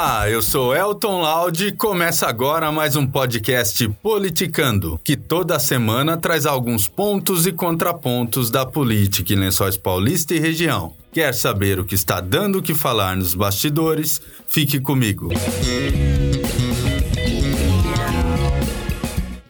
Olá, eu sou Elton Laude e começa agora mais um podcast Politicando, que toda semana traz alguns pontos e contrapontos da política em Lençóis Paulista e região. Quer saber o que está dando o que falar nos bastidores? Fique comigo.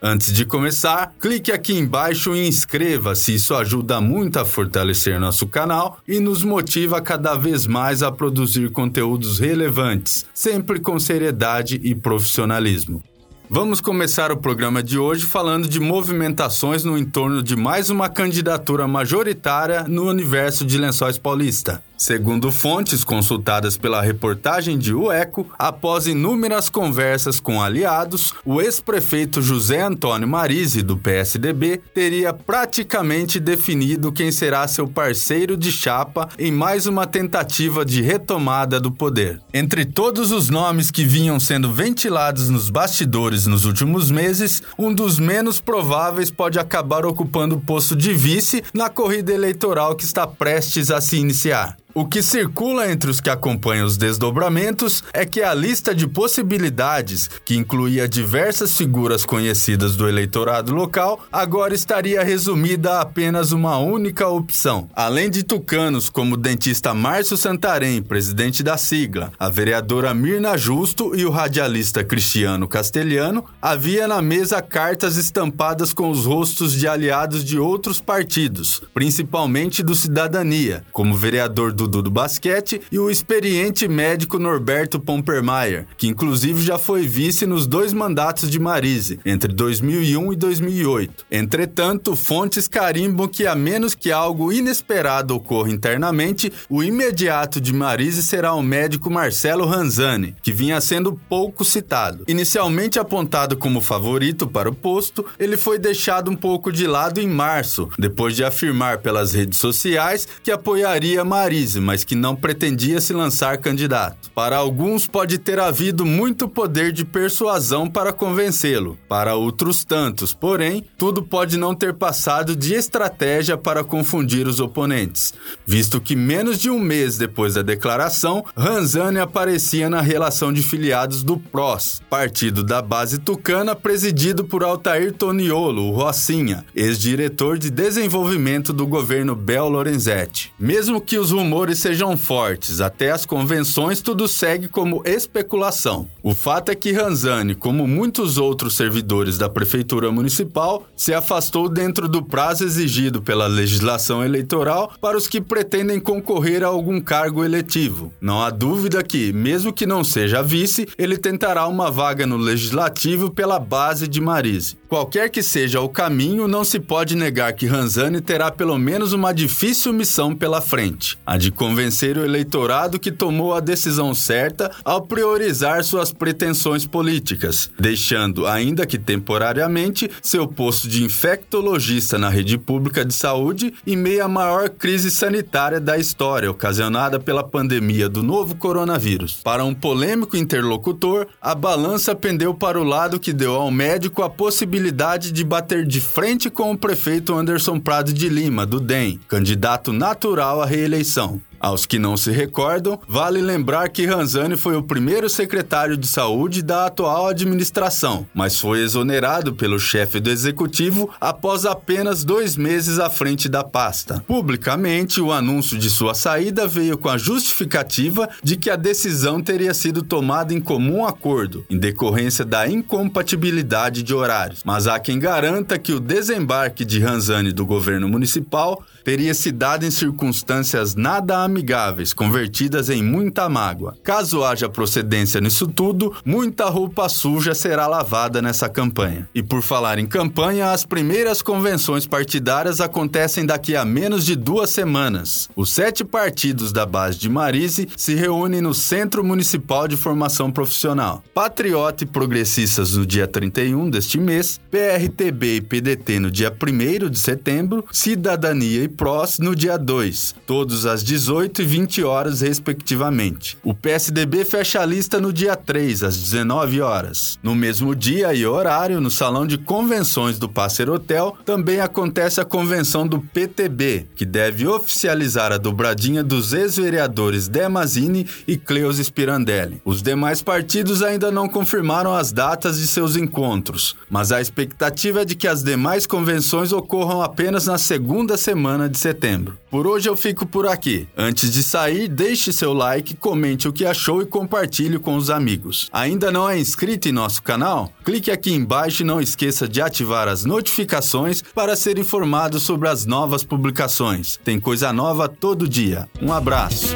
Antes de começar, clique aqui embaixo e inscreva-se. Isso ajuda muito a fortalecer nosso canal e nos motiva cada vez mais a produzir conteúdos relevantes, sempre com seriedade e profissionalismo. Vamos começar o programa de hoje falando de movimentações no entorno de mais uma candidatura majoritária no universo de Lençóis Paulista. Segundo fontes consultadas pela reportagem de O Eco, após inúmeras conversas com aliados, o ex-prefeito José Antônio Marise, do PSDB, teria praticamente definido quem será seu parceiro de chapa em mais uma tentativa de retomada do poder. Entre todos os nomes que vinham sendo ventilados nos bastidores nos últimos meses, um dos menos prováveis pode acabar ocupando o posto de vice na corrida eleitoral que está prestes a se iniciar. O que circula entre os que acompanham os desdobramentos é que a lista de possibilidades, que incluía diversas figuras conhecidas do eleitorado local, agora estaria resumida a apenas uma única opção. Além de tucanos como o dentista Márcio Santarém, presidente da sigla, a vereadora Mirna Justo e o radialista Cristiano Castelhano, havia na mesa cartas estampadas com os rostos de aliados de outros partidos, principalmente do Cidadania, como vereador do Dudu do basquete, e o experiente médico Norberto Pompermayer, que inclusive já foi vice nos dois mandatos de Marise, entre 2001 e 2008. Entretanto, fontes carimbam que, a menos que algo inesperado ocorra internamente, o imediato de Marise será o médico Marcelo Ranzani, que vinha sendo pouco citado. Inicialmente apontado como favorito para o posto, ele foi deixado um pouco de lado em março, depois de afirmar pelas redes sociais que apoiaria Marise mas que não pretendia se lançar candidato. Para alguns, pode ter havido muito poder de persuasão para convencê-lo. Para outros tantos, porém, tudo pode não ter passado de estratégia para confundir os oponentes, visto que menos de um mês depois da declaração, Ranzani aparecia na relação de filiados do PROS, partido da base tucana presidido por Altair Toniolo, o Rocinha, ex-diretor de desenvolvimento do governo Bel Lorenzetti. Mesmo que os rumores rumores sejam fortes, até as convenções tudo segue como especulação. O fato é que Ranzani, como muitos outros servidores da prefeitura municipal, se afastou dentro do prazo exigido pela legislação eleitoral para os que pretendem concorrer a algum cargo eletivo. Não há dúvida que, mesmo que não seja vice, ele tentará uma vaga no legislativo pela base de Marise. Qualquer que seja o caminho, não se pode negar que Ranzani terá pelo menos uma difícil missão pela frente: a de convencer o eleitorado que tomou a decisão certa ao priorizar suas pretensões políticas, deixando, ainda que temporariamente, seu posto de infectologista na rede pública de saúde em meio à maior crise sanitária da história ocasionada pela pandemia do novo coronavírus. Para um polêmico interlocutor, a balança pendeu para o lado que deu ao médico a possibilidade de bater de frente com o prefeito Anderson Prado de Lima, do DEM, candidato natural à reeleição. Aos que não se recordam, vale lembrar que Ranzani foi o primeiro secretário de saúde da atual administração, mas foi exonerado pelo chefe do executivo após apenas dois meses à frente da pasta. Publicamente, o anúncio de sua saída veio com a justificativa de que a decisão teria sido tomada em comum acordo, em decorrência da incompatibilidade de horários. Mas há quem garanta que o desembarque de Ranzani do governo municipal teria se dado em circunstâncias nada amigáveis, convertidas em muita mágoa. Caso haja procedência nisso tudo, muita roupa suja será lavada nessa campanha. E por falar em campanha, as primeiras convenções partidárias acontecem daqui a menos de duas semanas. Os sete partidos da base de Marise se reúnem no Centro Municipal de Formação Profissional. Patriota e Progressistas no dia 31 deste mês, PRTB e PDT no dia 1 de setembro, Cidadania e PROS no dia 2, todos às 18 18 e 20 horas, respectivamente. O PSDB fecha a lista no dia 3, às 19 horas. No mesmo dia e horário, no salão de convenções do Passer Hotel, também acontece a convenção do PTB, que deve oficializar a dobradinha dos ex-vereadores Demazini e Cleusis Pirandelli. Os demais partidos ainda não confirmaram as datas de seus encontros, mas a expectativa é de que as demais convenções ocorram apenas na segunda semana de setembro. Por hoje eu fico por aqui. De sair, deixe seu like, comente o que achou e compartilhe com os amigos. Ainda não é inscrito em nosso canal? Clique aqui embaixo e não esqueça de ativar as notificações para ser informado sobre as novas publicações. Tem coisa nova todo dia. Um abraço.